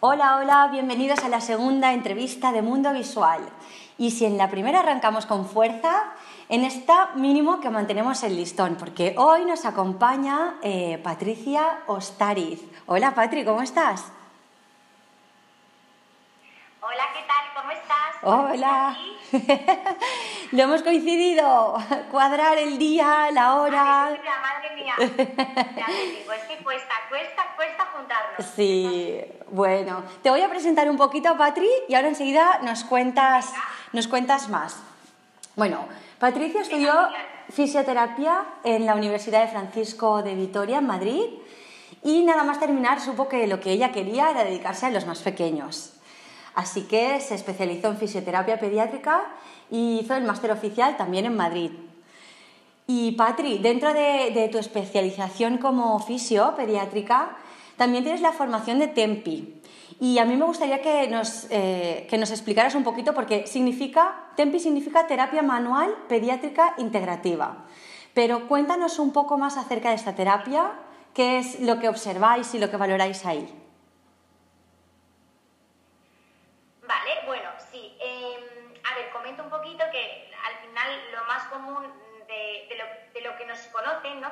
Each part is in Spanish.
Hola, hola, bienvenidos a la segunda entrevista de Mundo Visual. Y si en la primera arrancamos con fuerza, en esta mínimo que mantenemos el listón, porque hoy nos acompaña eh, Patricia Ostariz. Hola Patri, ¿cómo estás? Hola, ¿qué tal? ¿Cómo estás? Hola. Lo hemos coincidido. Cuadrar el día, la hora. Ay, madre mía. Ya te digo, es que cuesta, cuesta, cuesta juntarnos. Sí, bueno. Te voy a presentar un poquito a Patri y ahora enseguida nos cuentas, nos cuentas más. Bueno, Patricia estudió fisioterapia en la Universidad de Francisco de Vitoria, en Madrid, y nada más terminar supo que lo que ella quería era dedicarse a los más pequeños. Así que se especializó en fisioterapia pediátrica y hizo el máster oficial también en Madrid. Y Patri, dentro de, tu especialización como fisio pediátrica, también tienes la formación de TEMPI. Y a mí me gustaría que nos, eh, que nos explicaras un poquito porque significa, TEMPI significa terapia manual pediátrica integrativa. Pero cuéntanos un poco más acerca de esta terapia, qué es lo que observáis y lo que valoráis ahí.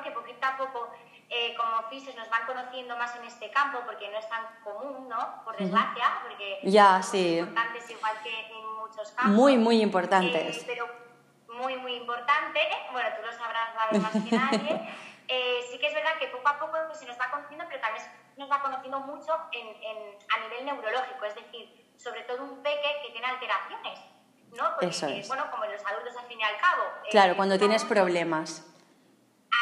Que poquito a poco eh, como fisios nos van conociendo más en este campo porque no es tan común, ¿no? Por desgracia, porque ya, sí. importantes igual que en muchos campos. Muy, muy importantes. Eh, pero muy, muy importante, bueno, tú lo sabrás más que nadie. Eh, sí que es verdad que poco a poco se nos va conociendo, pero también nos va conociendo mucho en, en, a nivel neurológico, es decir, sobre todo un peque que tiene alteraciones, ¿no? Porque, Eso es. Bueno, como los adultos al fin y al cabo. Claro, cuando tienes problemas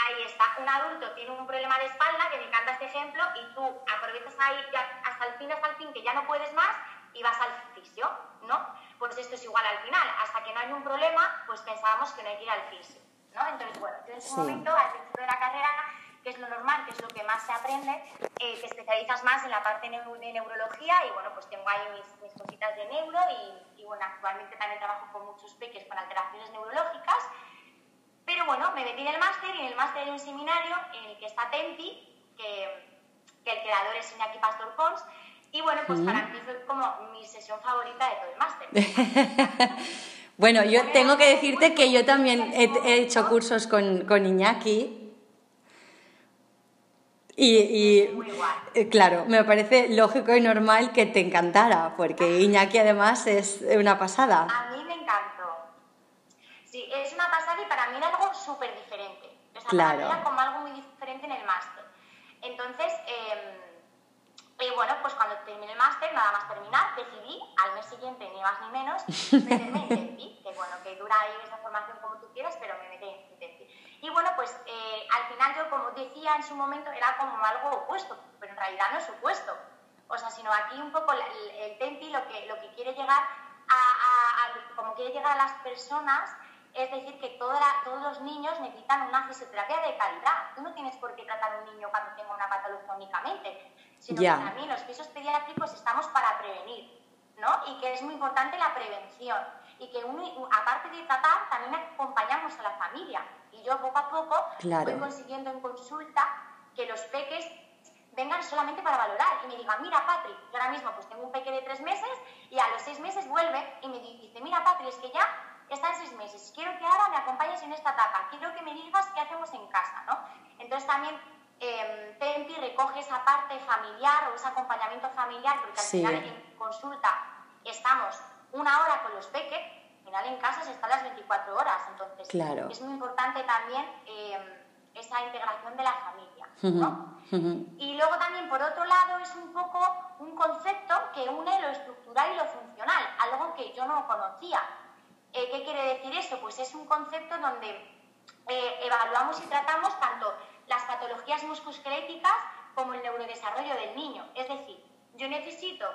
ahí está, un adulto tiene un problema de espalda, que me encanta este ejemplo, y tú aprovechas ahí hasta el fin, hasta el fin, que ya no puedes más y vas al fisio, ¿no? Pues esto es igual al final, hasta que no hay un problema, pues pensábamos que no hay que ir al fisio, ¿no? Entonces, bueno, yo en ese momento, al principio de la carrera, que es lo normal, que es lo que más se aprende, eh, te especializas más en la parte de neurología y bueno, pues tengo ahí mis, mis cositas de neuro y, y, bueno, actualmente también trabajo con muchos peques con alteraciones neurológicas pero bueno, me metí en el máster y en el máster hay un seminario en el que está Tempi, que, el creador es Iñaki Pastor Pons, y bueno, pues para mí fue como mi sesión favorita de todo el máster. bueno, yo tengo que decirte que yo también he, hecho cursos con, con Iñaki. Y, y eh, claro, me parece lógico y normal que te encantara, porque Iñaki además es una pasada. A mí me encantó. Sí, es una pasada y para mí era algo súper diferente. O sea, claro. para mí era como algo muy diferente en el máster. Entonces, eh, bueno, pues cuando terminé el máster, nada más terminar, decidí al mes siguiente, ni más ni menos, meterme en que bueno, que dura ahí esa formación como tú quieras, pero me metí. Y bueno, pues eh, al final yo, como decía en su momento, era como algo opuesto, pero en realidad no es opuesto. O sea, sino aquí un poco el, el TEMPI lo que, lo que quiere llegar a, a, a, como quiere llegar a las personas es decir, que todos los niños necesitan una fisioterapia de calidad. Tú no tienes por qué tratar a un niño cuando tenga una patología únicamente, sino que también los pisos pediátricos estamos para prevenir, ¿no? Y que es muy importante la prevención. Y que aparte de tratar, también acompañamos a la familia. Y yo poco a poco voy consiguiendo en consulta que los peques vengan solamente para valorar y me digan, mira Patri, yo ahora mismo pues tengo un peque de tres meses y a los seis meses vuelve y me dice, mira Patri, es que ya está en seis meses, quiero que ahora me acompañes en esta etapa, quiero que me digas qué hacemos en casa, ¿no? Entonces también eh, Tempi recoge esa parte familiar o ese acompañamiento familiar, porque al final en consulta estamos una hora con los peques, final en casa se están las 24 horas, entonces es muy importante también em, esa integración de la familia, ¿no? Y luego también, por otro lado, es un poco un concepto que une lo estructural y lo funcional, algo que yo no conocía. Eh, ¿Qué quiere decir eso? Pues es un concepto donde eh, evaluamos y tratamos tanto las patologías musculoesqueléticas como el neurodesarrollo del niño. Es decir, yo necesito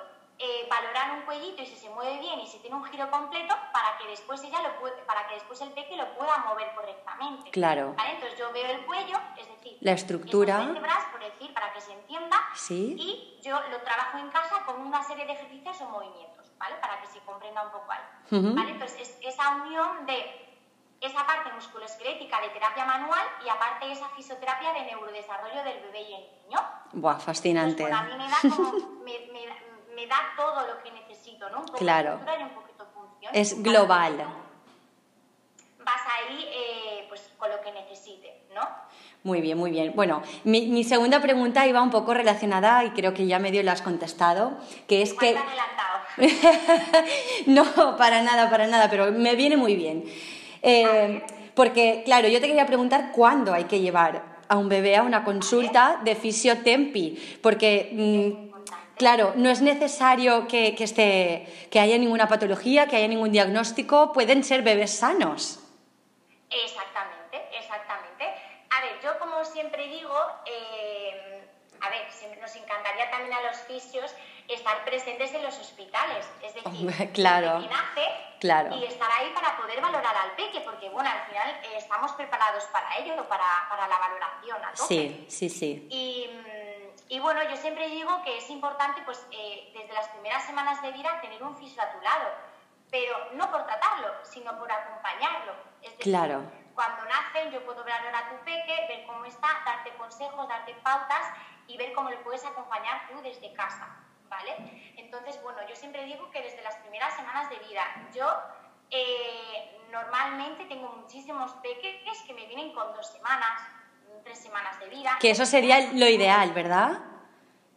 eh, valorar un cuellito y si se mueve bien y si tiene un giro completo para que después ella lo puede, para que después el peque lo pueda mover correctamente. Claro. Entonces yo veo el cuello, es decir, la estructura, vértebras, por decir, para que se entienda, ¿Sí? y yo lo trabajo en casa con una serie de ejercicios o movimientos. Para que se comprenda un poco ahí. Entonces, esa unión de esa parte musculoesquelética de terapia manual y aparte esa fisioterapia de neurodesarrollo del bebé y el niño. Buah, fascinante. Pues, a mí me da como, me, da todo lo que necesito, ¿no? Un poco claro. y un poquito función. Es global. Vas ahí eh, pues, con lo que necesite, ¿no? Muy bien, muy bien. Bueno, mi, mi, segunda pregunta iba un poco relacionada y creo que ya medio la has contestado, que es que... no, para nada, para nada, pero me viene muy bien. Eh, porque, claro, yo te quería preguntar cuándo hay que llevar a un bebé a una consulta de fisiotempi, porque... Claro, no es necesario que, que, esté, que haya ninguna patología, que haya ningún diagnóstico, pueden ser bebés sanos. Exactamente, exactamente. A ver, yo como siempre digo, eh, a ver, nos encantaría también a los fisios estar presentes en los hospitales, es decir, claro, nace claro. y estar ahí para poder valorar al peque, porque bueno, al final eh, estamos preparados para ello, para, para la valoración a tope. Sí, sí, sí. Y, y, bueno, yo siempre digo que es importante, pues, eh, desde las primeras semanas de vida, tener un fisio a tu lado, pero no por tratarlo, sino por acompañarlo. Es decir, claro. cuando nacen yo puedo valorar a tu peque, ver cómo está, darte consejos, darte pautas y ver cómo le puedes acompañar tú desde casa. ¿vale? Entonces, bueno, yo siempre digo que desde las primeras semanas de vida, yo eh, normalmente tengo muchísimos pequeños que me vienen con dos semanas, tres semanas de vida. Que eso sería lo ideal, ¿verdad?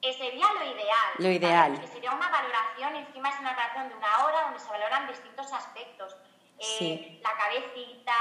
Eh, sería lo ideal. Lo ideal. Que sería una valoración, encima es una valoración de una hora donde se valoran distintos aspectos. Eh, la cabecita,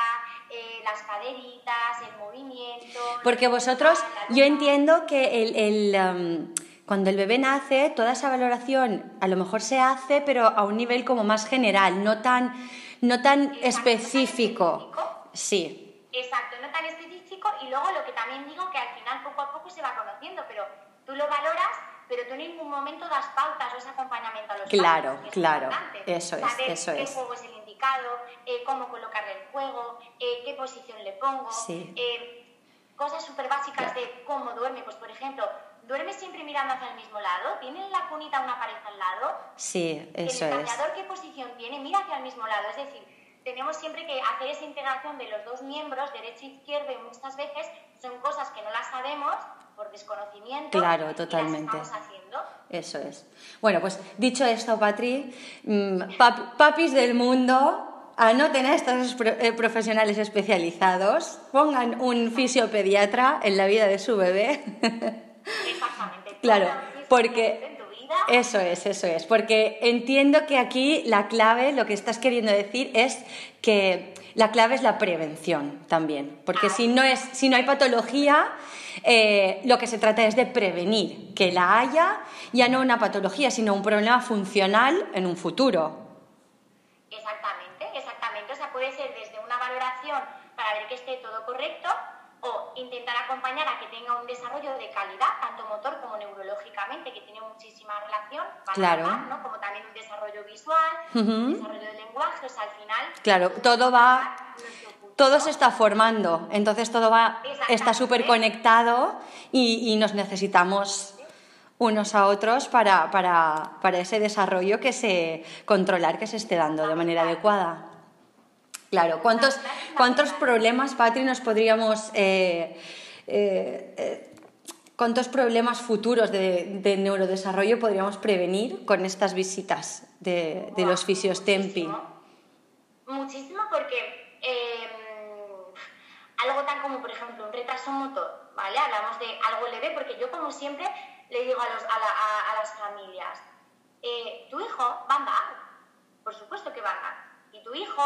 las caderitas, el movimiento. Porque vosotros, yo entiendo que el, el um, cuando el bebé nace, toda esa valoración a lo mejor se hace, pero a un nivel como más general, no tan, no tan específico. Sí. Exacto, no tan específico y luego lo que también digo que al final poco a poco se va conociendo, pero tú lo valoras, pero tú en ningún momento das pautas o ese acompañamiento a los Claro, padres, claro, eso es, eso qué es. juego es el indicado, eh, cómo colocarle el juego, eh, qué posición le pongo, sí. eh, cosas súper básicas de cómo duerme, pues por ejemplo, ¿Duerme siempre mirando hacia el mismo lado? ¿Tiene en la cunita una pared al lado? Sí, eso ¿El cambiador qué posición tiene? Mira hacia el mismo lado. Es decir, tenemos siempre que hacer esa integración de los dos miembros, derecho e izquierdo, y muchas veces son cosas que no las sabemos por desconocimiento. Claro, totalmente. Y las estamos haciendo. Eso es. Bueno, pues dicho esto, Patri, mm, papis del mundo, anoten a estos eh, profesionales especializados, pongan un fisiopediatra en la vida de su bebé. Exactamente. Claro, porque... Eso es, eso es, porque entiendo que aquí la clave, lo que estás queriendo decir es que la clave es la prevención también, porque si no, es, si no hay patología, eh, lo que se trata es de prevenir que la haya, ya no una patología, sino un problema funcional en un futuro. Exactamente, exactamente. O sea, puede ser desde una valoración para ver que esté todo correcto o intentar acompañar a que tenga un desarrollo de calidad, tanto motor como neurológicamente, que tiene muchísima relación, claro. ¿no? como también un desarrollo visual, un desarrollo del lenguaje, o sea, al final... Claro, todo va... Todo se está formando, entonces todo va, está súper conectado y, y, nos necesitamos unos a otros para, para, para ese desarrollo que se controlar que se esté dando de manera adecuada. Claro, ¿cuántos, cuántos problemas, Patri, nos podríamos... Eh, eh, eh, ¿Cuántos problemas futuros de, neurodesarrollo podríamos prevenir con estas visitas de, los fisios Tempi? Muchísimo, porque algo tan como, por ejemplo, un retraso motor, ¿vale? Hablamos de algo leve, porque yo, como siempre, le digo a, los, a, las familias, tu hijo va a andar, por supuesto que va a andar, y tu hijo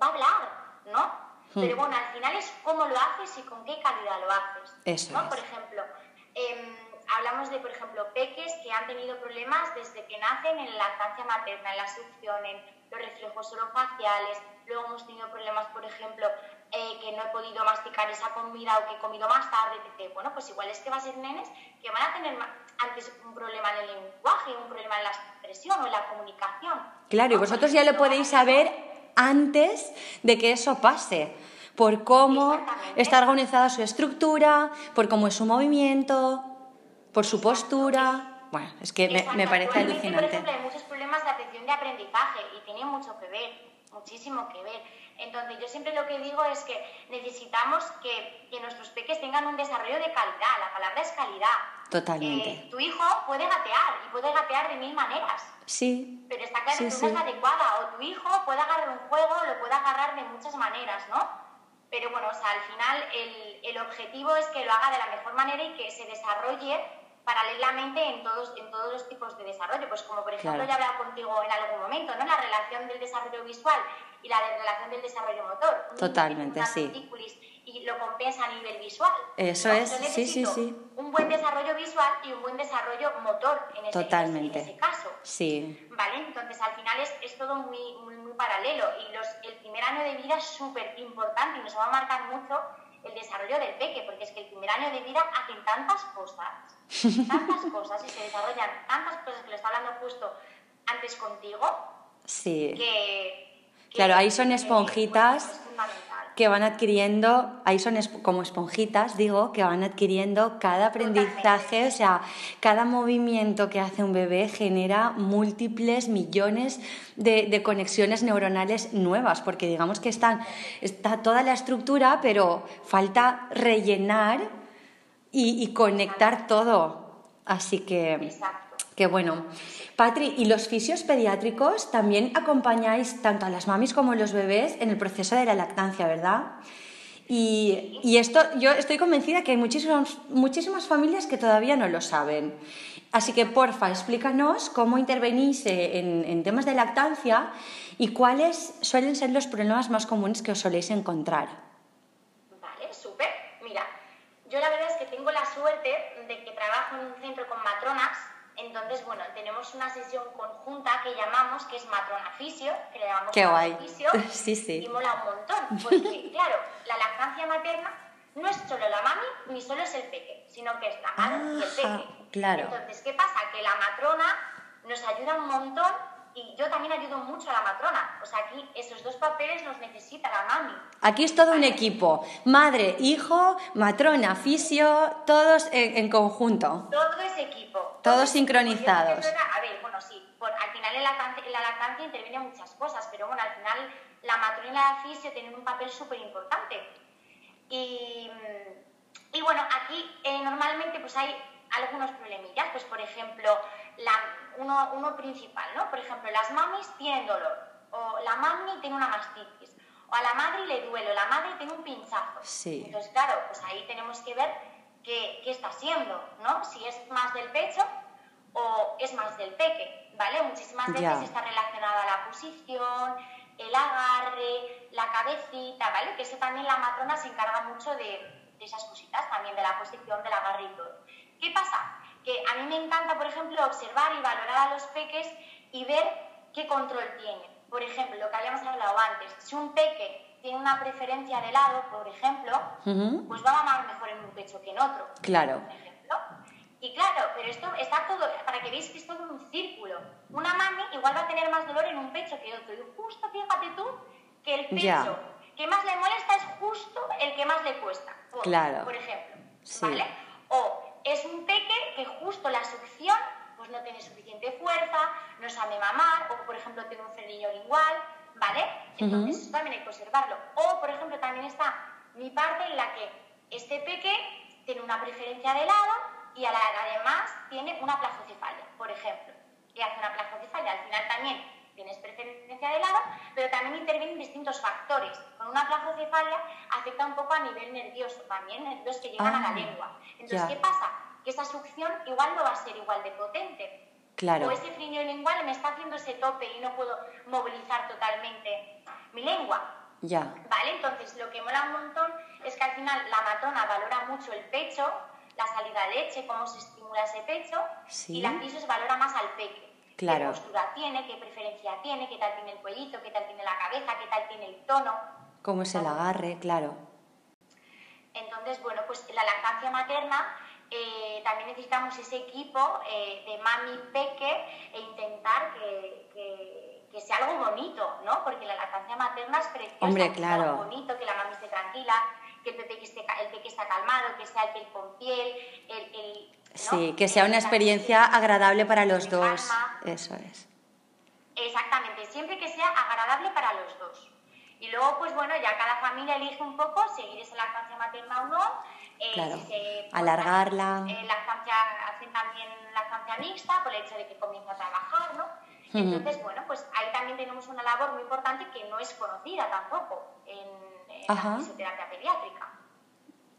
va a hablar, ¿no? Hmm. Pero bueno, al final es cómo lo haces y con qué calidad lo haces. Eso ¿no? Por ejemplo, em, hablamos de, por ejemplo, peques que han tenido problemas desde que nacen en la lactancia materna, en la succión, en los reflejos orofaciales. Luego hemos tenido problemas, por ejemplo, eh, que no he podido masticar esa comida o que he comido más tarde, etc. Bueno, pues igual es que va a ser nenes que van a tener antes un problema en el lenguaje, un problema en la expresión o en la comunicación. Claro, y vosotros ya lo podéis saber antes de que eso pase, por cómo está organizada su estructura, por cómo es su movimiento, por su postura. Bueno, es que me, parece alucinante. Por ejemplo, hay muchos problemas de atención de aprendizaje y tiene mucho que ver, muchísimo que ver. Entonces, yo siempre lo que digo es que necesitamos que, que nuestros peques tengan un desarrollo de calidad. La palabra es calidad. Totalmente. Eh, tu hijo puede gatear y puede gatear de mil maneras. Sí. Pero está claro que tú es adecuada. O tu hijo puede agarrar un juego, lo puede agarrar de muchas maneras, ¿no? Pero bueno, o sea, al final el, el objetivo es que lo haga de la mejor manera y que se desarrolle paralelamente en todos, en todos los tipos de desarrollo. Pues como por ejemplo ya he hablado contigo en algún momento, ¿no? La relación del desarrollo visual y la de relación del desarrollo motor. Totalmente, sí. Y lo compensa a nivel visual. Eso es, sí, sí, sí. Un buen desarrollo visual y un buen desarrollo motor en ese, Totalmente. En ese caso. Sí. ¿Vale? Entonces al final es, es todo muy, muy, muy, paralelo y los, el primer año de vida es súper importante y nos va a marcar mucho el desarrollo del peque, porque es que el primer año de vida hacen tantas cosas, tantas cosas y se desarrollan tantas cosas que lo está hablando justo antes contigo, sí. que, claro, ahí son esponjitas que van adquiriendo, ahí son como esponjitas, digo, que van adquiriendo cada aprendizaje, o sea, cada movimiento que hace un bebé genera múltiples millones de, conexiones neuronales nuevas, porque digamos que están, está toda la estructura, pero falta rellenar y, conectar todo. Así que, bueno. Patri, ¿y los fisios pediátricos también acompañáis tanto a las mamis como a los bebés en el proceso de la lactancia, verdad? Y, esto, yo estoy convencida que hay muchísimas, muchísimas familias que todavía no lo saben. Así que, porfa, explícanos cómo intervenís en, en temas de lactancia y cuáles suelen ser los problemas más comunes que os soléis encontrar. Vale, súper. Mira, yo la verdad es que tengo la suerte de que trabajo en un centro con matronas entonces, bueno, tenemos una sesión conjunta que llamamos, que es matrona fisio, que le llamamos Qué guay. fisio, sí, sí. y mola un montón, porque claro, la lactancia materna no es solo la mami ni solo es el peque, sino que es la madre y el peque. Claro. Entonces, ¿qué pasa? Que la matrona nos ayuda un montón y yo también ayudo mucho a la matrona. O sea, aquí esos dos papeles los necesita la mami. Aquí es todo un equipo. Madre, hijo, matrona, fisio, todos en, conjunto. Todo es equipo. Todos sincronizados. A ver, bueno, sí, al final en la, en la lactancia intervienen muchas cosas, pero bueno, al final la matrona y la fisio tienen un papel súper importante. Y, y, bueno, aquí eh, normalmente pues hay algunos problemillas, pues por ejemplo, la, uno, uno principal, ¿no? Por ejemplo, las mamis tienen dolor, o la mami tiene una mastitis, o a la madre le duele, o la madre tiene un pinchazo. Sí. Entonces, claro, pues ahí tenemos que ver qué, qué está siendo, ¿no? Si es más del pecho o es más del peque, ¿vale? Muchísimas veces está relacionada la posición, el agarre, la cabecita, ¿vale? Que eso también la matrona se encarga mucho de, de esas cositas, también de la posición, del agarre y todo. ¿Qué pasa? Que a mí me encanta, por ejemplo, observar y valorar a los peques y ver qué control tienen. Por ejemplo, lo que habíamos hablado antes, si un peque tiene una preferencia de lado, por ejemplo, pues va a mamar mejor en un pecho que en otro. Claro. Por ejemplo. Y claro, pero esto está todo, para que veáis que es todo un círculo. Una mami igual va a tener más dolor en un pecho que otro. Y justo, fíjate tú, que el pecho que más le molesta es justo el que más le cuesta. Por, claro. Por ejemplo. ¿Vale? O es un peque que justo la succión pues no tiene suficiente fuerza, no sabe mamar, o por ejemplo tiene un frenillo lingual, ¿vale? Entonces eso también hay que observarlo. O por ejemplo también está mi parte en la que este peque tiene una preferencia de lado y además tiene una plazocefalia, por ejemplo. Y hace una plazocefalia, al final también tienes preferencia de lado, pero también intervienen distintos factores. Con una plazocefalia afecta un poco a nivel nervioso también, nervios que llegan a la ah, lengua. Entonces, ¿qué pasa? que esa succión igual no va a ser igual de potente. Claro. O ese frenillo lingual me está haciendo ese tope y no puedo movilizar totalmente mi lengua. Ya. ¿Vale? Entonces, lo que mola un montón es que al final la matona valora mucho el pecho, la salida de leche, cómo se estimula ese pecho, y la fisos valora más al peque. Claro. ¿Qué postura tiene? ¿Qué preferencia tiene? ¿Qué tal tiene el cuellito? ¿Qué tal tiene la cabeza? ¿Qué tal tiene el tono? ¿Cómo es el agarre? Claro. Entonces, bueno, pues la lactancia materna eh, también necesitamos ese equipo eh, de mami peque e intentar que, que, sea algo bonito, ¿no? Porque la lactancia materna es preciosa, Hombre, claro. que sea algo bonito, que la mami esté tranquila, que el peque esté, el peque está calmado, que sea el piel con piel, el... el Sí, que sea una experiencia agradable para los dos. Eso es. Exactamente, siempre que sea agradable para los dos. Y luego, pues bueno, ya cada familia elige un poco seguir esa lactancia materna o no, claro. Alargarla. lactancia, hacen también lactancia mixta por el hecho de que comienza a trabajar, ¿no? Entonces, bueno, pues ahí también tenemos una labor muy importante que no es conocida tampoco en, la fisioterapia pediátrica.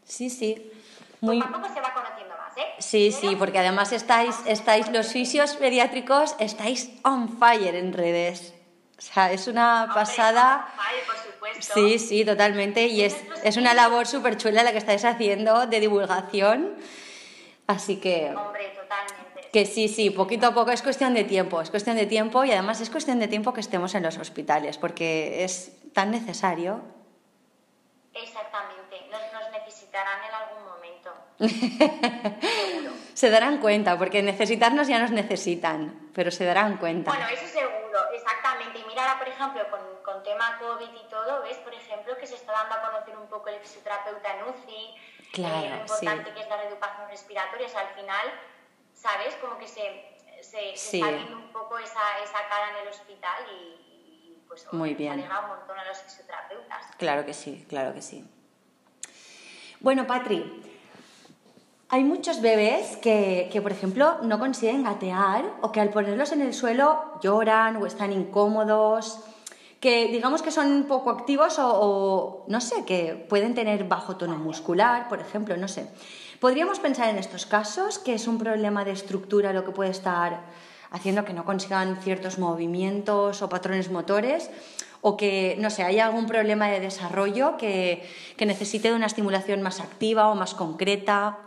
Sí, sí. Pues muy... tampoco se va conociendo más, ¿eh? Sí, sí, porque además estáis, estáis, los fisios pediátricos, estáis on fire en redes. O sea, es una pasada. por supuesto. Sí, sí, totalmente. Y es, es una labor súper chula la que estáis haciendo de divulgación. Así que. Hombre, totalmente. Que sí, sí, poquito a poco es cuestión de tiempo, es cuestión de tiempo y además es cuestión de tiempo que estemos en los hospitales porque es tan necesario. Exactamente, nos, nos necesitarán en algún momento. se darán cuenta, porque necesitarnos ya nos necesitan, pero se darán cuenta. Bueno, eso seguro, exactamente. Y mira ahora, por ejemplo, con, con tema COVID y todo, ves, por ejemplo, que se está dando a conocer un poco el fisioterapeuta en UCI, claro, eh, lo importante que es la reeducación respiratoria, o sea, al final, ¿sabes? Como que se, se, está viendo un poco esa, esa cara en el hospital y, pues Muy bien. un montón a los fisioterapeutas. Claro que sí, claro que sí. Bueno, Patri, hay muchos bebés que, que, por ejemplo, no consiguen gatear o que al ponerlos en el suelo lloran o están incómodos que digamos que son poco activos o, no sé, que pueden tener bajo tono muscular, por ejemplo, no sé. Podríamos pensar en estos casos que es un problema de estructura lo que puede estar haciendo que no consigan ciertos movimientos o patrones motores o que, no sé, haya algún problema de desarrollo que, que necesite de una estimulación más activa o más concreta.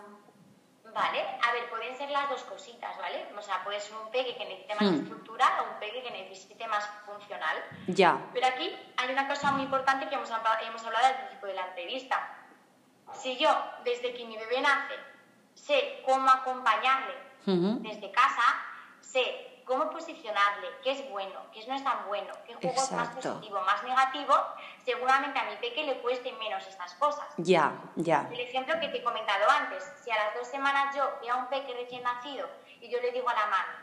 Vale, a ver, pueden ser las dos. O sea, puede ser un pegue que necesite más hmm. estructura o un pegue que necesite más funcional. Ya. Pero aquí hay una cosa muy importante que hemos, hemos hablado al principio de la entrevista. Si yo, desde que mi bebé nace, sé cómo acompañarle desde casa, sé cómo posicionarle, qué es bueno, qué no es tan bueno, qué juego es más positivo, más negativo, seguramente a mi peque le cueste menos estas cosas. Ya, ya. El ejemplo que te he comentado antes, si a las dos semanas yo veo a un peque recién nacido y yo le digo a la mano,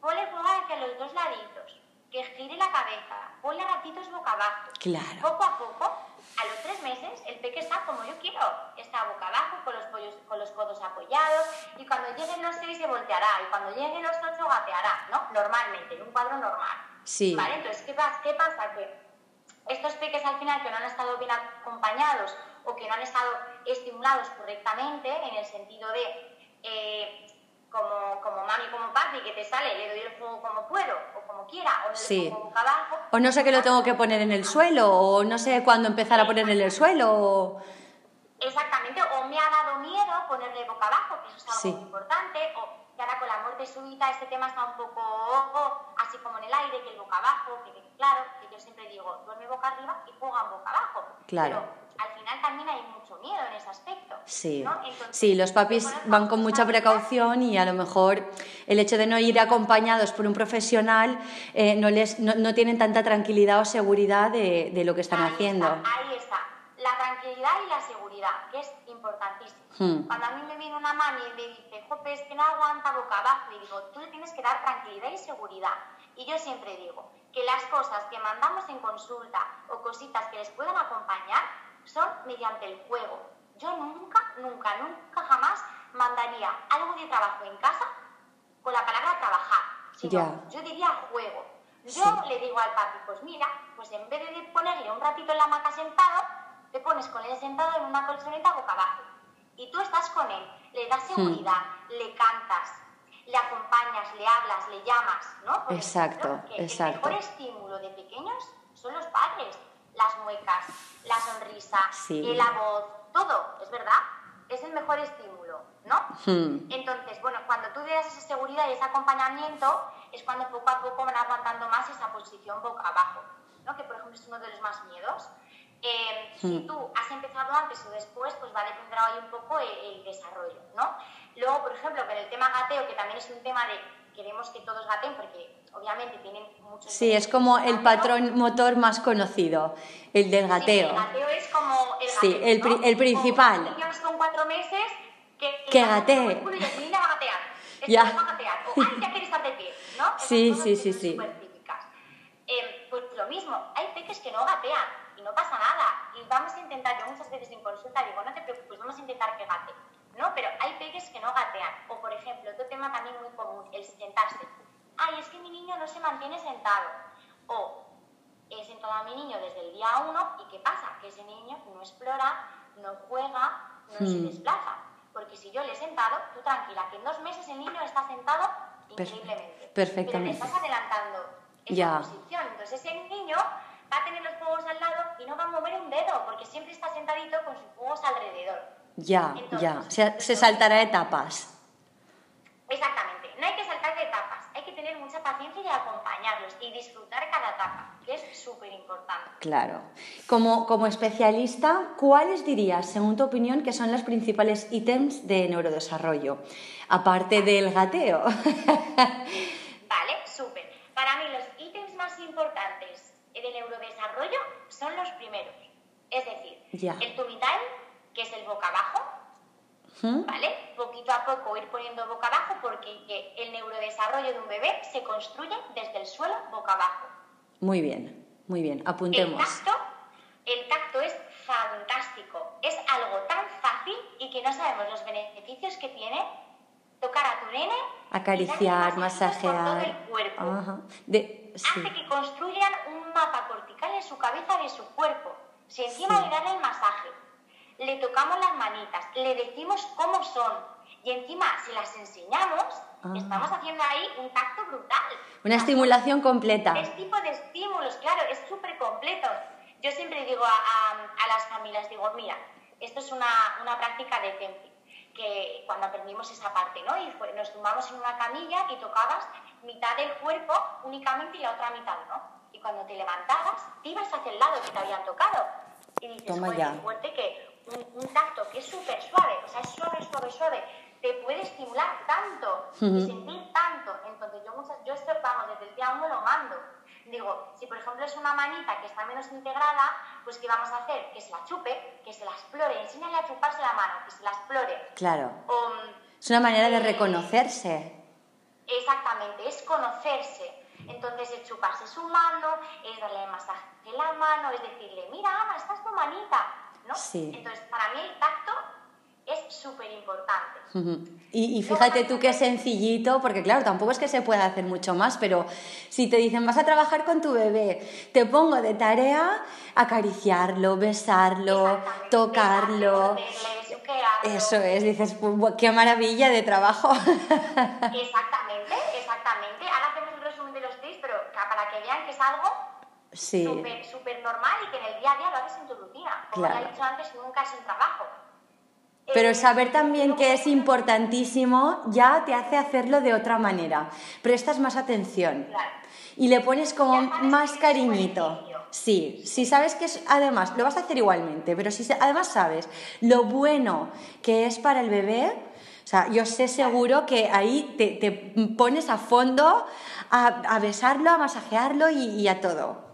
ponle jugar hacia los dos laditos, que gire la cabeza, ponle ratitos boca abajo. Claro. Poco a poco, a los tres meses, el peque está como yo quiero. Está boca abajo, con los, pollos, con los codos apoyados, y cuando lleguen los seis se volteará, y cuando lleguen los ocho gateará, ¿no? Normalmente, en un cuadro normal. Sí. ¿Vale? Entonces, ¿qué pasa? ¿qué pasa? Que estos peques al final que no han estado bien acompañados o que no han estado estimulados correctamente, en el sentido de... Eh, como, como mami, como papi, que te sale, le doy el juego como puedo, o como quiera, o le pongo boca abajo. O no sé qué lo tengo que poner en el suelo, o no sé cuándo empezar a poner en el suelo. Exactamente, o me ha dado miedo ponerle boca abajo, que eso es algo muy importante, o que ahora con la muerte súbita este tema está un poco así como en el aire, que el boca abajo, que, claro, que yo siempre digo, duerme boca arriba y juega boca abajo. Claro. Pero al final también hay mucho miedo en ese aspecto. Sí, sí los papis van con mucha precaución y a lo mejor el hecho de no ir acompañados por un profesional eh, no, les, no, tienen tanta tranquilidad o seguridad de, de lo que están haciendo. ahí está, la tranquilidad y la seguridad, que es importantísimo. Hmm. Cuando a mí me viene una mami y me dice, jope, es que no aguanta boca abajo, y digo, tú le tienes que dar tranquilidad y seguridad. Y yo siempre digo que las cosas que mandamos en consulta o cositas que les puedan acompañar son mediante el juego. Yo nunca, nunca, nunca jamás mandaría algo de trabajo en casa con la palabra trabajar, sino yo diría juego. Yo le digo al papi, pues mira, pues en vez de ponerle un ratito en la maca sentado, te pones con él sentado en una colchoneta boca abajo. Y tú estás con él, le das hmm. seguridad, le cantas, le acompañas, le hablas, le llamas, ¿no? exacto, exacto. El mejor estímulo de pequeños son los padres las muecas, la sonrisa, la voz, todo, es verdad, es el mejor estímulo, ¿no? Hmm. Entonces, bueno, cuando tú das esa seguridad y ese acompañamiento, es cuando poco a poco van aguantando más esa posición boca abajo, ¿no? Que por ejemplo es uno de los más miedos. Eh, si hmm. tú has empezado antes o después, pues va a depender ahí un poco el, el desarrollo, ¿no? Luego, por ejemplo, con el tema gateo, que también es un tema de queremos que todos gaten porque obviamente tienen muchos... Sí, es como el patrón motor más conocido, el del gateo. Sí, el gateo es como el gateo, Sí, el, el principal. Como niños con cuatro meses que, que, gatee. Y el va a gatear. ya. va a gatear. O, ay, ya quieres estar de pie, ¿no? sí, sí, sí, sí. típicas. Eh, pues lo mismo, hay peques que no gatean y no pasa nada. Y vamos a intentar, yo muchas veces en consulta digo, no te preocupes, vamos a intentar peques que no gatean. O, por ejemplo, otro tema también muy común, el sentarse. Ay, es que mi niño no se mantiene sentado. O he sentado a mi niño desde el día uno y ¿qué pasa? Que ese niño no explora, no juega, no se hmm. desplaza. Porque si yo le he sentado, tú tranquila, que en dos meses el niño está sentado increíblemente. Perfectamente. Pero le estás adelantando esa posición. Entonces ese niño va a tener los juegos al lado y no va a mover un dedo, porque siempre está sentadito con sus juegos alrededor. Ya, ya. Se, se saltará etapas. Exactamente. No hay que saltar de etapas. Hay que tener mucha paciencia y acompañarlos y disfrutar cada etapa, que es súper importante. Claro. Como, como especialista, ¿cuáles dirías, según tu opinión, que son los principales ítems de neurodesarrollo? Aparte del gateo. vale, súper. Para mí los ítems más importantes de neurodesarrollo son los primeros. Es decir, el tumital, que es el boca abajo, ¿vale? Poquito a poco ir poniendo boca abajo porque el neurodesarrollo de un bebé se construye desde el suelo boca abajo. Muy bien, muy bien, apuntemos. El tacto, el tacto es fantástico, es algo tan fácil y que no sabemos los beneficios que tiene tocar a tu nene, acariciar, masajear, todo el cuerpo. Hace que construyan un mapa cortical en su cabeza de su cuerpo. Si encima le dan el masaje, le tocamos las manitas, le decimos cómo son y encima si las enseñamos, ah. estamos haciendo ahí un tacto brutal. Una estimulación completa. Es tipo de estímulos, claro, es súper completo. Yo siempre digo a, las familias, digo, mira, esto es una, una práctica de temple que cuando aprendimos esa parte, ¿no? Y nos tumbamos en una camilla y tocabas mitad del cuerpo únicamente y la otra mitad, ¿no? Y cuando te levantabas, te ibas hacia el lado que te habían tocado. Y dices, Toma ya. fuerte que un, tacto que es súper suave, o sea, es suave, suave, suave, te puede estimular tanto y sentir tanto. Entonces yo muchas, yo esto, vamos, desde el día uno lo mando Digo, si por ejemplo es una manita que está menos integrada, pues ¿qué vamos a hacer? Que se la chupe, que se la explore, enséñale a chuparse la mano, que se la explore. Claro. es una manera de eh, reconocerse. Exactamente, es conocerse. Entonces es chuparse su mano, es darle masaje en la mano, es decirle, mira Ana, esta es tu manita, ¿no? Sí. Entonces para mí el tacto es súper importante. y, fíjate tú qué sencillito, porque claro, tampoco es que se pueda hacer mucho más, pero si te dicen vas a trabajar con tu bebé, te pongo de tarea acariciarlo, besarlo, tocarlo. Eso es, dices, qué maravilla de trabajo. exactamente, exactamente. Ahora hacemos un resumen de los tips, pero para que vean que es algo súper normal y que en el día a día lo haces en tu rutina. Como ya he dicho antes, nunca es un trabajo. Pero saber también que es importantísimo ya te hace hacerlo de otra manera. Prestas más atención y le pones como más cariñito. Sí, si sabes que es, además, lo vas a hacer igualmente, pero si además sabes lo bueno que es para el bebé, o sea, yo sé seguro que ahí te, pones a fondo a, besarlo, a masajearlo y, a todo.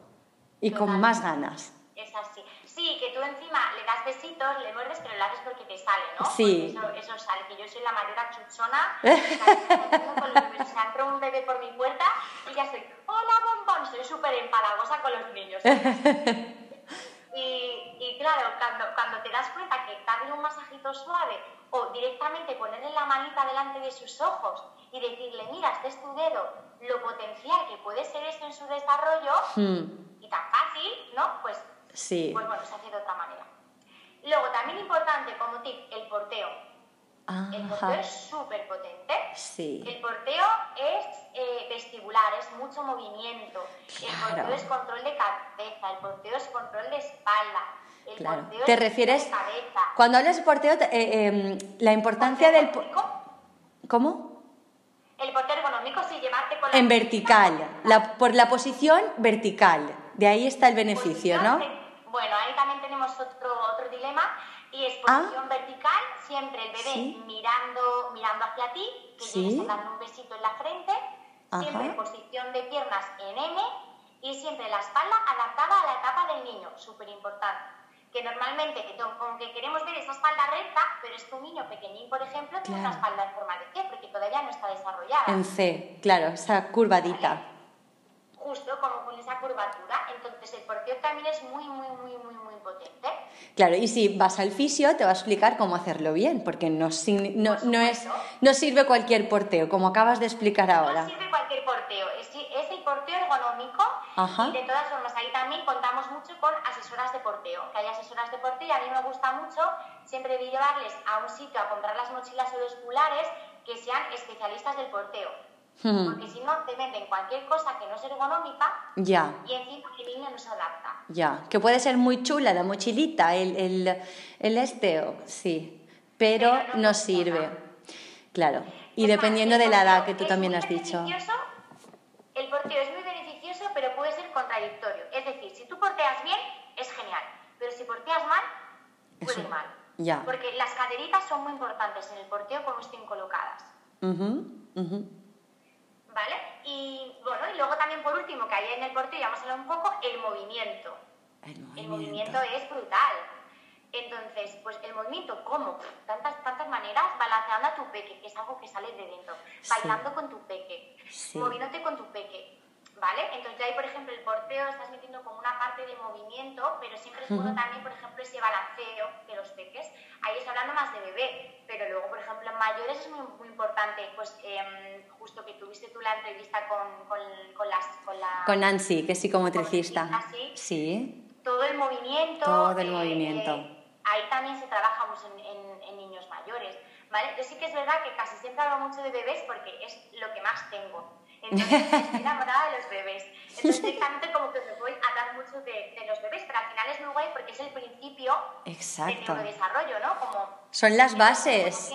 Y con más ganas. Es así. Sí, que tú encima le das besitos, le muerdes, pero lo haces porque te sale, ¿no? Sí. Eso, eso, sale, que yo soy la mayor achuchona. se entra un bebé por mi puerta y ya estoy, hola bombón, soy súper empalagosa con los niños. y, y, claro, cuando, cuando te das cuenta que darle un masajito suave o directamente ponerle la manita delante de sus ojos y decirle, mira, este es tu dedo, lo potencial que puede ser esto en su desarrollo, hmm. Y tan fácil, ¿no? Pues Sí. Pues bueno, se hace de otra manera. Luego, también importante como tip, el porteo. El porteo es súper potente. Sí. El porteo es eh, vestibular, es mucho movimiento. El porteo es control de cabeza, el porteo es control de espalda. El claro. porteo ¿Te es refieres? De cabeza. Cuando hablas de porteo, eh, eh, la importancia del. ¿Cómo? El porteo ergonómico, sí, llevarte con la. En vertical, la, por la posición vertical. De ahí está el beneficio, ¿no? Bueno, ahí también tenemos otro, otro dilema y es posición ah. vertical, siempre el bebé mirando, mirando hacia ti, que ¿Sí? dando un besito en la frente, siempre posición de piernas en M y siempre la espalda adaptada a la etapa del niño, súper importante. Que normalmente, aunque queremos ver esa espalda recta, pero es que un niño pequeñín, por ejemplo, tiene una espalda en forma de C, porque todavía no está desarrollada. En C, claro, esa curvadita justo como con esa curvatura. Entonces el porteo también es muy, muy, muy, muy, muy potente. Claro, y si vas al fisio te va a explicar cómo hacerlo bien, porque no, no, no, es, no sirve cualquier porteo, como acabas de explicar ahora. No sirve cualquier porteo, es, es el porteo ergonómico y de todas formas ahí también contamos mucho con asesoras de porteo, que hay asesoras de porteo y a mí me gusta mucho siempre llevarles a un sitio a comprar las mochilas musculares que sean especialistas del porteo. Porque si no, te venden cualquier cosa que no es ergonómica ya. y encima el niño no se adapta. Ya, que puede ser muy chula la mochilita, el, el, el esteo, sí, pero, no, sirve. Claro, y dependiendo de la edad que tú también has dicho. El porteo es muy beneficioso, pero puede ser contradictorio. Es decir, si tú porteas bien, es genial, pero si porteas mal, puede ir mal. Ya. Porque las caderitas son muy importantes en el porteo, como estén colocadas. ¿Vale? Y bueno, y luego también por último, que ahí en el porteo ya vamos a hablar un poco, el movimiento. El movimiento. El movimiento es brutal. Entonces, pues el movimiento, ¿cómo? Tantas, tantas maneras, balanceando a tu peque, que es algo que sale de dentro, bailando con tu peque, moviéndote con tu peque, ¿vale? Entonces ahí, por ejemplo, el porteo estás metiendo como una parte de movimiento, pero siempre es bueno también, por ejemplo, ese balanceo de los peques. Ahí estoy hablando más de bebé, pero luego, por ejemplo, en mayores es muy, muy importante, pues em, justo que tuviste tú la entrevista con, con, con, las, con la... Con Nancy, que es psicomotricista. Sí, sí. Todo el movimiento. Todo el movimiento. Eh, ahí también se trabaja mucho en, en, niños mayores. ¿Vale? Yo sí que es verdad que casi siempre hablo mucho de bebés porque es lo que más tengo. Entonces estoy enamorada de los bebés. Entonces directamente como que me voy a dar mucho de, de, los bebés, pero al final es muy guay porque es el principio Exacto. del desarrollo, ¿no? Como, Son las bases.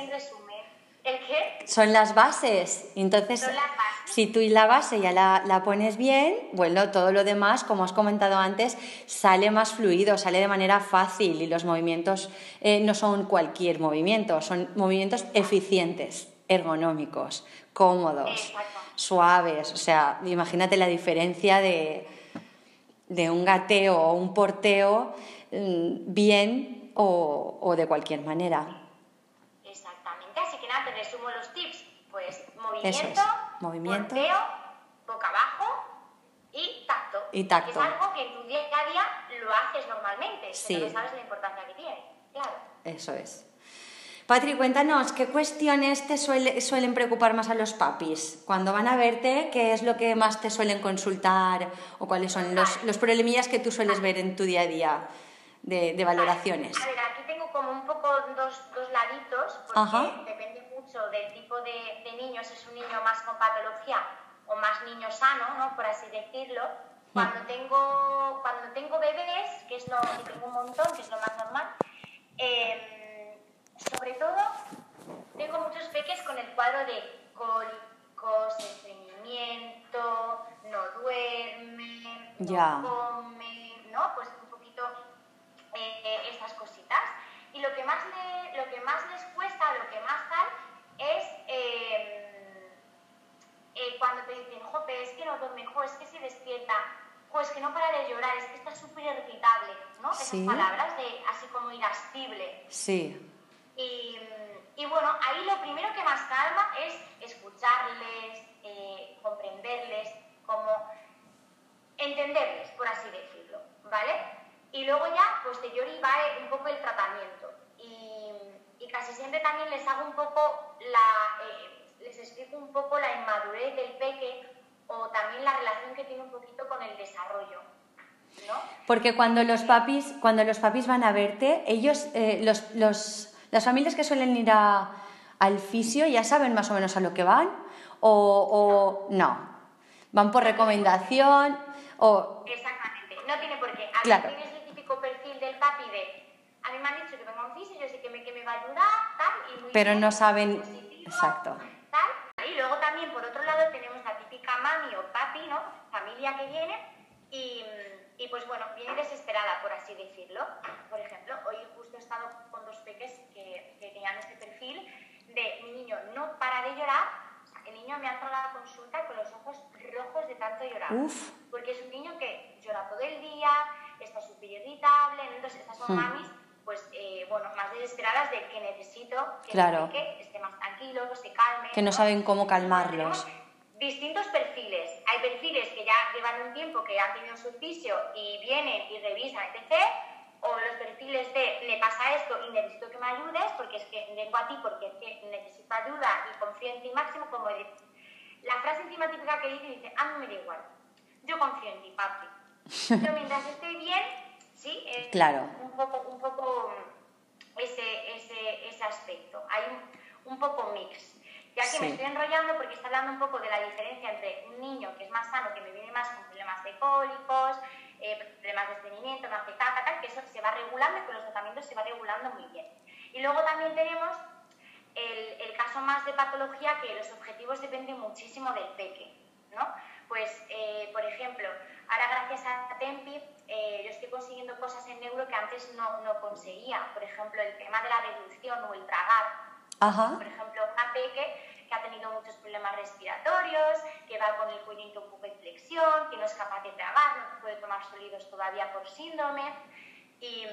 ¿El qué? Son las bases. Entonces, Son las bases. si tú y la base ya la, la, pones bien, bueno, todo lo demás, como has comentado antes, sale más fluido, sale de manera fácil y los movimientos eh, no son cualquier movimiento, son movimientos eficientes, ergonómicos, cómodos. Exacto suaves. O sea, imagínate la diferencia de, de un gateo o un porteo mm, bien o, o, de cualquier manera. Exactamente, así que nada, te resumo los tips. Pues movimiento, es. movimiento porteo, boca abajo y tacto. Y tacto. Es algo que en tu día a día lo haces normalmente, sí. pero no sabes la importancia que tiene. Claro. Eso es. Patri, cuéntanos, ¿qué cuestiones te suele, suelen preocupar más a los papis? Cuando van a verte, ¿qué es lo que más te suelen consultar o cuáles son los, los problemillas que tú sueles ver en tu día a día de, de valoraciones? A ver, aquí tengo como un poco dos, dos laditos, porque Ajá. depende mucho del tipo de, de niño, si es un niño más con patología o más niño sano, ¿no? por así decirlo. Cuando tengo, cuando tengo bebés, que es lo que tengo un montón, que es lo más normal, eh, sobre todo, tengo muchos peques con el cuadro de cólicos, estreñimiento, no duerme, no come, ¿no? Pues un poquito eh, estas cositas. Y lo que más, le, lo que más les cuesta, lo que más tal, es eh, eh, cuando te dicen, jope, es que no duerme, jo, es que se despierta, jo, es que no para de llorar, es que está súper irritable, ¿no? Sí. Esas palabras de así como irascible. Sí. Y, y, bueno, ahí lo primero que más calma es escucharles, eh, comprenderles, como entenderles, por así decirlo, ¿vale? Y luego ya, posterior va un poco el tratamiento. Y, y, casi siempre también les hago un poco la, eh, les explico un poco la inmadurez del peque o también la relación que tiene un poquito con el desarrollo. ¿no? Porque cuando los papis, cuando los papis van a verte, ellos, eh, los, los las familias que suelen ir a, al fisio ya saben más o menos a lo que van o, o no. Van por recomendación o... Exactamente, no tiene por qué. A Claro. tienes el típico perfil del papi de, a mí me han dicho que venga a un fisio, yo sé que me, que me va a ayudar, tal, y muy Pero bien, no saben... positivo, Exacto. tal. Y luego también, por otro lado, tenemos la típica mami o papi, ¿no? Familia que viene y, y pues bueno, viene desesperada, por así decirlo. Por ejemplo, hoy justo he estado peques que, que tenían este perfil de mi niño no para de llorar, el niño me ha entrado a la consulta con los ojos rojos de tanto llorar. Uf. Porque es un niño que llora todo el día, está súper irritable, entonces estas son Hmm. mamis, pues, eh, bueno, más desesperadas de que necesito que Claro. esté más tranquilo, que se calme. Que no saben cómo calmarlos. Distintos perfiles. Hay perfiles que ya llevan un tiempo, que han tenido su fisio y vienen y revisan, etc. o los perfiles de me pasa esto y necesito que me ayudes porque es que vengo a ti porque es que necesito ayuda y confío en ti máximo, como la frase encima típica que dice, dice, a mí me da igual, yo confío en ti, papi. Yo mientras estoy bien, sí, es claro. un poco, un poco ese, ese, ese aspecto. Hay un, un poco mix. Ya que me estoy enrollando porque está hablando un poco de la diferencia entre un niño que es más sano, que me viene más con problemas de cólicos, eh, problemas de estreñimiento, más de caca, tal, que eso se va regulando y con los tratamientos se va regulando muy bien. Y luego también tenemos el, el caso más de patología que los objetivos dependen muchísimo del peque, ¿no? Pues, eh, por ejemplo, ahora gracias a Tempi eh, yo estoy consiguiendo cosas en neuro que antes no, no conseguía. Por ejemplo, el tema de la deducción o el tragar por ejemplo, una peque que ha tenido muchos problemas respiratorios, que va con el cuellito un poco en flexión, que no es capaz de tragar, no puede tomar sólidos todavía por síndrome. Y,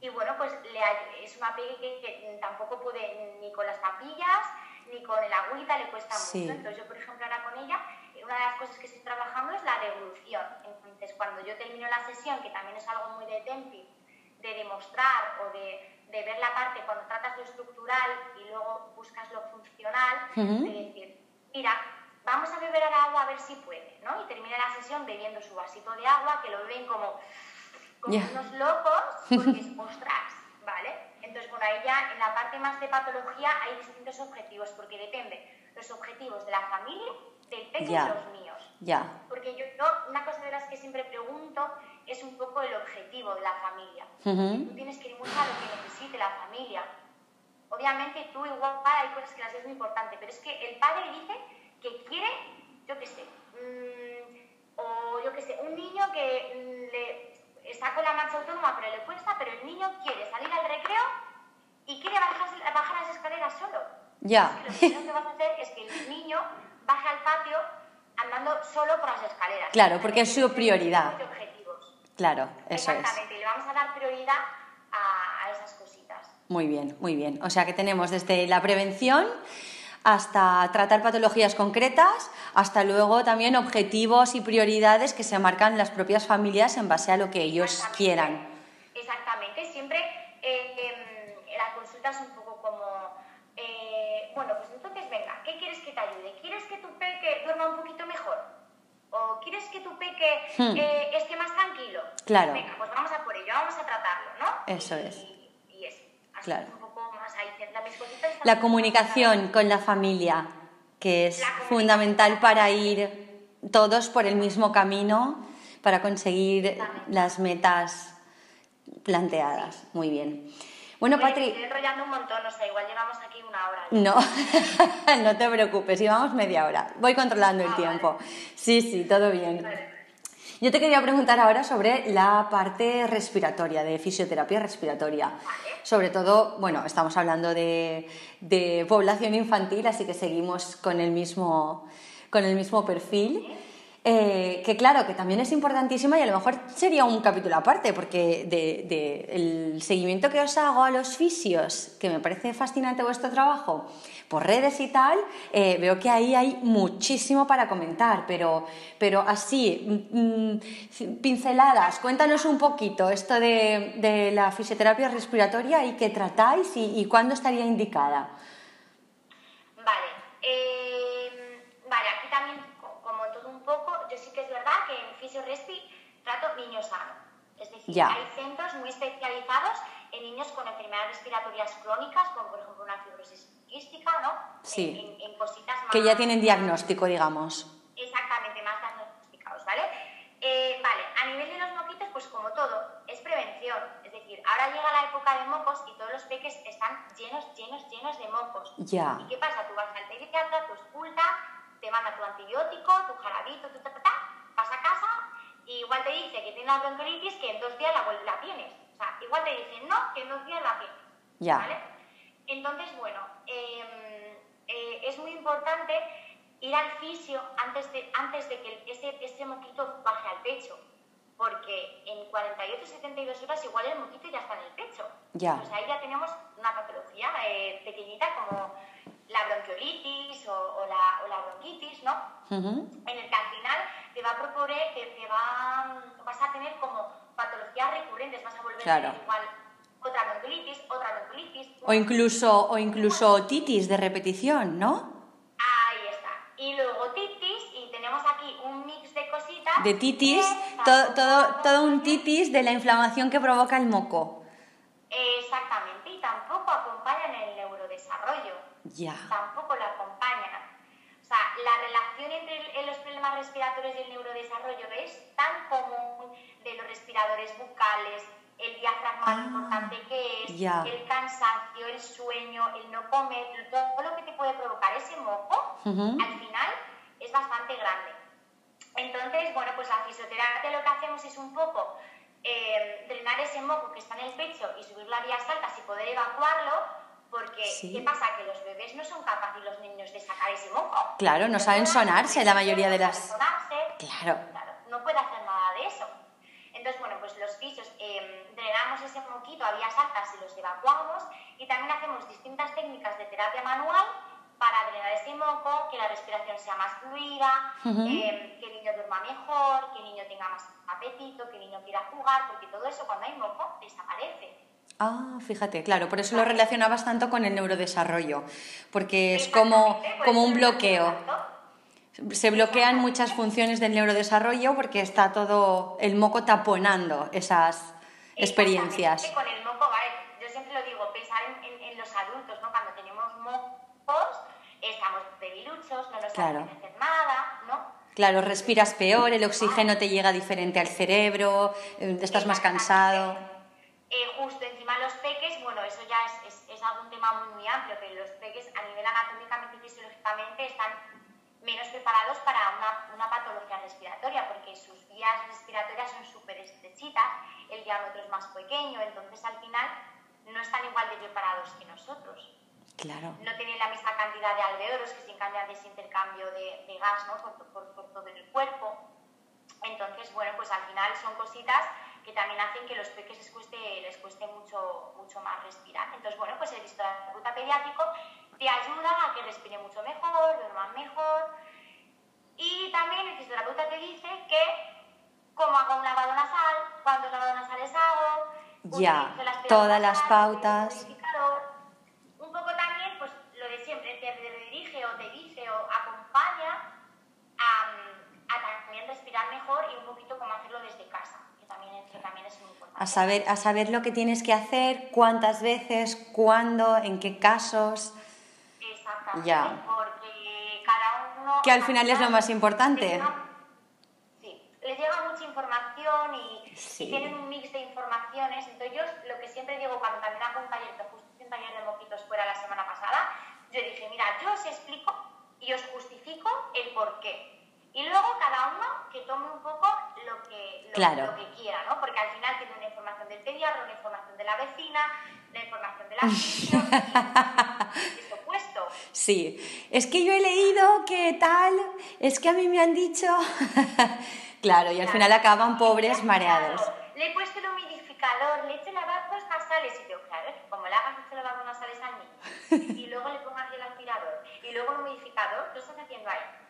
y bueno, pues le, es una peque que, tampoco puede ni con las papillas ni con el agüita, le cuesta mucho. Entonces yo, por ejemplo, ahora con ella, una de las cosas que estoy trabajando es la devolución. Entonces, cuando yo termino la sesión, que también es algo muy de tempi, de demostrar o de de ver la parte cuando tratas lo estructural y luego de decir, mira, vamos a beber agua a ver si puede, ¿no? Y termina la sesión bebiendo su vasito de agua, que lo ven como, como unos locos, porque es, ostras, ¿vale? Entonces, bueno, ahí ya en la parte más de patología hay distintos objetivos, porque depende los objetivos de la familia, del peque y los míos. Ya. Porque yo, yo, una cosa de las que siempre pregunto es un poco el objetivo de la familia. Tú tienes que ir mucho a lo que necesite la familia. Obviamente tú igual hay cosas que las es muy importante, pero es que el padre dice que quiere, yo qué sé, mm, o yo qué sé, un niño que mm, le está con la marcha autónoma pero le cuesta, pero el niño quiere salir al recreo y quiere bajar, bajar las escaleras solo. Ya. lo primero que vas a hacer es que el niño baje al patio andando solo por las escaleras. Claro, porque es su prioridad. Claro, eso Exactamente, y le vamos a dar prioridad. Muy bien, muy bien. O sea que tenemos desde la prevención hasta tratar patologías concretas, hasta luego también objetivos y prioridades que se marcan las propias familias en base a lo que ellos quieran. Exactamente, siempre eh, em, la consulta es un poco como, eh, bueno, pues entonces venga, ¿qué quieres que te ayude? ¿Quieres que tu peque duerma un poquito mejor? o quieres que tu peque hmm. eh, esté más tranquilo. Claro. Venga, pues vamos a por ello, vamos a tratarlo, ¿no? Eso es. Y. Claro. un poco más ahí, mis cositas. La comunicación con la familia, que es fundamental para ir todos por el mismo camino, para conseguir las metas planteadas. Muy bien. Bueno, Patri. Estoy enrollando un montón, o sea, igual llevamos aquí una hora. No, no te preocupes, llevamos media hora. Voy controlando el ah, tiempo. Sí, sí, todo bien. Yo te quería preguntar ahora sobre la parte respiratoria, de fisioterapia respiratoria. Sobre todo, bueno, estamos hablando de, de, población infantil, así que seguimos con el mismo, con el mismo perfil. Eh, que claro, que también es importantísima y a lo mejor sería un capítulo aparte, porque de, el seguimiento que os hago a los fisios, que me parece fascinante vuestro trabajo, por redes y tal, eh, veo que ahí hay muchísimo para comentar, pero, pero así, mm, mm, pinceladas, cuéntanos un poquito esto de, la fisioterapia respiratoria y qué tratáis y, y cuándo estaría indicada. Vale. Eh, vale, aquí también poco, yo sí que es en Fisiorespi trato niños sanos. Es decir, hay centros muy especializados en niños con enfermedades respiratorias crónicas, como por ejemplo una fibrosis quística, ¿no? Sí. En, cositas más... Que ya tienen diagnóstico, digamos. Exactamente, más diagnosticados, ¿vale? Eh, vale, a nivel de los moquitos, pues como todo, es prevención. Es decir, ahora llega la época de mocos y todos los peques están llenos, llenos, llenos de mocos. Ya. ¿Y qué pasa? Tú vas al pediatra, tú esculta, te manda tu antibiótico, tu jarabito, tu ta, vas a casa y igual te dice que tienes la bronquiolitis que en dos días la, la tienes. O sea, igual te dice no, que en dos días la tienes. Ya. ¿Vale? Entonces, bueno, em, eh, es muy importante ir al fisio antes de, antes de que ese, ese moquito baje al pecho porque en 48 72 horas igual el moquito ya está en el pecho. Ya. Pues ahí ya tenemos una patología eh, pequeñita como la bronquiolitis o, la, o la, bronquitis, ¿no? En el que al final te te va a proponer, que te va, vas a tener como patologías recurrentes, vas a volver a tener igual otra bronquiolitis, otra bronquiolitis. O incluso, o incluso titis de repetición, ¿no? Ahí está. Y luego titis, y tenemos aquí un mix de cositas. De titis, todo, todo, todo un titis de la inflamación que provoca el moco. Exactamente, Ya. Tampoco lo acompañan. O sea, la relación entre los problemas respiratorios y el neurodesarrollo es tan común de los respiradores bucales, el diafragma ah, importante que es, el cansancio, el sueño, el no comer, todo lo que te puede provocar ese moco, al final es bastante grande. Entonces, bueno, pues la fisioterapia lo que hacemos es un poco eh, drenar ese moco que está en el pecho y subir las vías altas y poder evacuarlo, porque ¿qué pasa? Que los bebés no son capaces, los niños, de sacar ese moco. Claro, no saben sonarse la mayoría de las... claro. claro. No puede hacer nada de eso. Entonces, bueno, pues los fisios em, drenamos ese moquito a vías altas y los evacuamos y también hacemos distintas técnicas de terapia manual para drenar ese moco, que la respiración sea más fluida, em, que el niño duerma mejor, que el niño tenga más apetito, que el niño quiera jugar, porque todo eso cuando hay moco desaparece. Ah, fíjate, claro, por eso lo relacionabas tanto con el neurodesarrollo, porque es como, como un bloqueo se bloquean muchas funciones del neurodesarrollo porque está todo el moco taponando esas experiencias. Con el moco, yo siempre lo digo, pensar en, los adultos, ¿no? Cuando tenemos mocos, estamos debiluchos, no nos claro. hacer nada, ¿no? Claro, respiras peor, el oxígeno te llega diferente al cerebro, eh, estás más cansado. Eh, justo encima los peques, bueno, eso ya es, es, es algún tema muy, muy amplio, que los peques a nivel anatómicamente y fisiológicamente están menos preparados para una, una, patología respiratoria, porque sus vías respiratorias son súper estrechitas, el diámetro es más pequeño, entonces al final no están igual de preparados que nosotros. Claro. No tienen la misma cantidad de alveolos que se encargan de ese intercambio de, de gas ¿no? por, por, por, todo el cuerpo. Entonces, bueno, pues al final son cositas que también hacen que los peques les cueste, les cueste mucho, mucho más respirar. Entonces, bueno, pues el fisioterapeuta pediátrico te ayuda a que respire mucho mejor, duerman mejor. Y también el fisioterapeuta te dice que cómo hago un lavado nasal, cuántos lavados nasales hago, ya, todas las pautas. Un poco también, pues lo de siempre, te redirige o te dice o acompaña a, a también respirar mejor y un poquito cómo hacerlo desde casa. Que también, que también es muy importante. A saber, a saber lo que tienes que hacer, cuántas veces, cuándo, en qué casos. Ya. Porque cada uno... Que al final es lo más importante. sí, les llega mucha información y, tienen un mix de informaciones. Entonces yo lo que siempre digo cuando también hago un taller, que justo un taller de moquitos fuera la semana pasada, yo dije, mira, yo os explico y os justifico el por qué. Y luego cada uno que tome un poco lo que, lo, que quiera, ¿no? Porque al final tiene una información del pediatra, una información de la vecina, la información de la es opuesto. Sí, es que yo he leído que tal, es que a mí me han dicho... claro, y al final acaban pobres mareados. Le he puesto el humidificador, le he hecho lavabos nasales y digo, claro, como le hagas este lavabos nasales al niño y luego le pongas el aspirador y luego el humidificador, ¿qué estás haciendo ahí?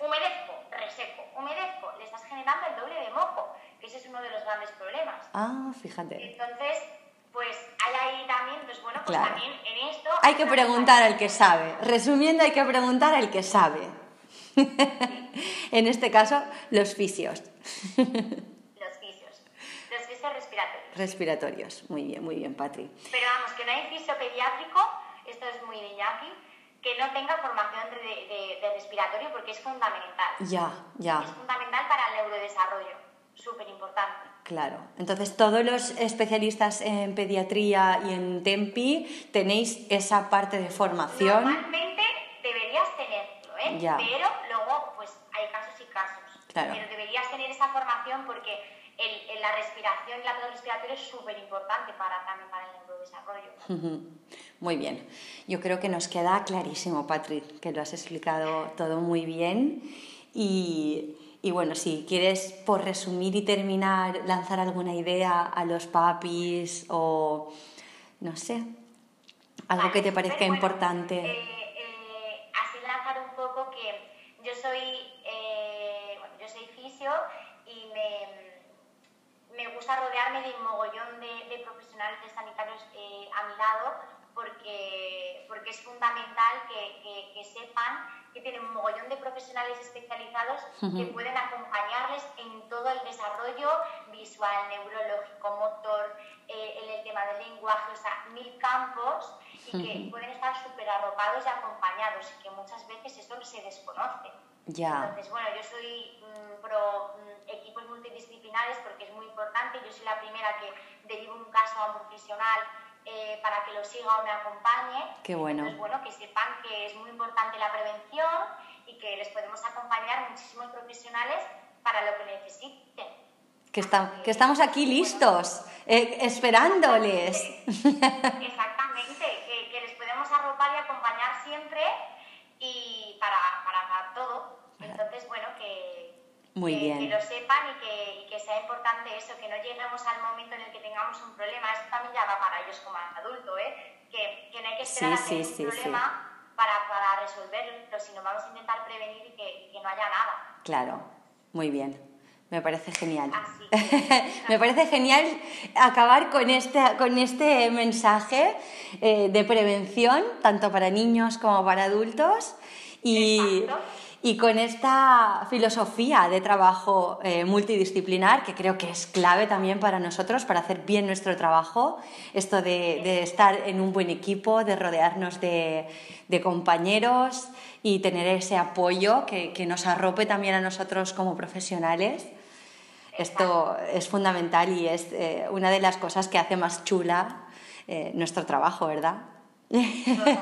Humedezco, reseco, humedezco, le estás generando el doble de moco, que ese es uno de los grandes problemas. Ah, fíjate. Entonces, pues hay ahí también, pues bueno, pues también en esto... Hay que preguntar al que sabe. Resumiendo, hay que preguntar al que sabe. en este caso, los fisios. los fisios. Los fisios respiratorios. Respiratorios. Muy bien, muy bien, Patri. Pero vamos, que no hay fisio pediátrico, esto es muy de Iñaki, que no tenga formación de, de, respiratorio porque es fundamental. Ya, ya. Es fundamental para el neurodesarrollo, súper importante. Claro. Entonces, todos los especialistas en pediatría y en TEMPI tenéis esa parte de formación. Normalmente deberías tenerlo, ¿eh? Ya. Pero luego, pues hay casos y casos. Claro. Pero deberías tener esa formación porque el, la respiración y la respiratoria es súper importante para, también para el neurodesarrollo. Muy bien. Yo creo que nos queda clarísimo, Patrick, que lo has explicado todo muy bien. Y, y bueno, si quieres, por resumir y terminar, lanzar alguna idea a los papis o, no sé, algo que te parezca importante. Eh, eh, así lanzar un poco que yo soy, eh, bueno, yo soy fisio gusta rodearme de un mogollón de, profesionales de sanitarios eh, a mi lado porque, porque es fundamental que, que, sepan que tienen un mogollón de profesionales especializados que pueden acompañarles en todo el desarrollo visual, neurológico, motor, eh, en el tema del lenguaje, o sea, mil campos y que pueden estar súper arropados y acompañados y que muchas veces eso se desconoce. Entonces, bueno, yo soy mm, pro mm, equipos multidisciplinares porque es muy importante. Yo soy la primera que derivo un caso a un profesional eh, para que lo siga o me acompañe. Qué bueno. Entonces, bueno, que sepan que es muy importante la prevención y que les podemos acompañar muchísimos profesionales para lo que necesiten. Que, que estamos aquí listos, eh, esperándoles. Exactamente, que, que, les podemos arropar y acompañar siempre y para, para, para todo. Entonces, bueno, que, Muy que, bien. que, lo sepan y que, y que, sea importante eso, que no lleguemos al momento en el que tengamos un problema. Esto también ya va para ellos como adulto, ¿eh? que, que no hay que esperar sí, a tener sí, un sí, problema para, para, resolverlo, sino vamos a intentar prevenir y que, que no haya nada. Claro, muy bien. Me parece genial. Me parece genial acabar con este, con este mensaje eh, de prevención, tanto para niños como para adultos. Y, y con esta filosofía de trabajo eh, multidisciplinar, que creo que es clave también para nosotros, para hacer bien nuestro trabajo, esto de, de estar en un buen equipo, de rodearnos de, de compañeros y tener ese apoyo que, que nos arrope también a nosotros como profesionales. Esto es fundamental y es eh, una de las cosas que hace más chula eh, nuestro trabajo, ¿verdad? Totalmente.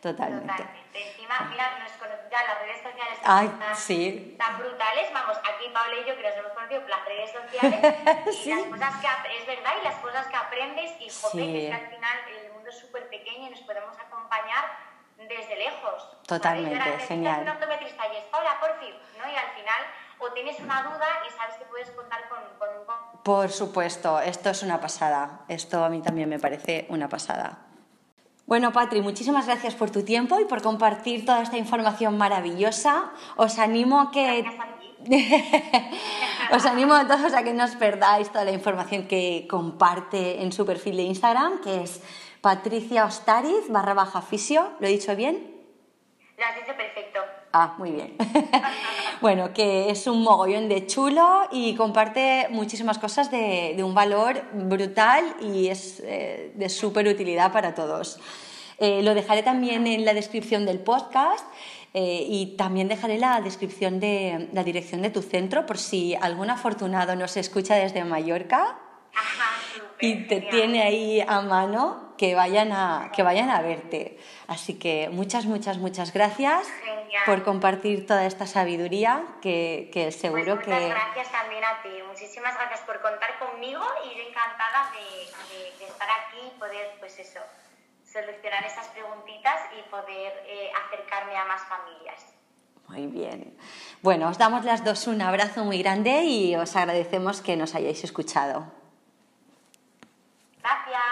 Totalmente. Encima, mira, nos ya las redes sociales Ay, tan, sí. tan, brutales. Vamos, aquí Pablo y yo que nos hemos conocido por las redes sociales y sí. las cosas que es verdad y las cosas que aprendes y joder, sí. es que al final el mundo es súper pequeño y nos podemos acompañar desde lejos. Totalmente, ¿vale? genial. Un optometrista y es Paula, por fin, ¿no? Y al final o tienes una duda y sabes que puedes contar con, con un... Por supuesto, esto es una pasada. Esto a mí también me parece una pasada. Bueno, Patri, muchísimas gracias por tu tiempo y por compartir toda esta información maravillosa. Os animo a que... Os animo a todos a que no os perdáis toda la información que comparte en su perfil de Instagram, que es Patricia Ostariz barra baja fisio. ¿Lo he dicho bien? Lo has dicho perfecto. Ah, muy bien. bueno, que es un mogollón de chulo y comparte muchísimas cosas de, de un valor brutal y es eh, de súper utilidad para todos. Eh, lo dejaré también en la descripción del podcast eh, y también dejaré la descripción de la dirección de tu centro por si algún afortunado nos escucha desde Mallorca Ajá, y te tiene ahí a mano que vayan a, que vayan a verte. Así que muchas, muchas, muchas gracias Genial. por compartir toda esta sabiduría que, que seguro pues muchas que... gracias también a ti. Muchísimas gracias por contar conmigo y yo encantada de, de, de estar aquí y poder, pues eso, solucionar esas preguntitas y poder eh, acercarme a más familias. Muy bien. Bueno, os damos las dos un abrazo muy grande y os agradecemos que nos hayáis escuchado. Gracias.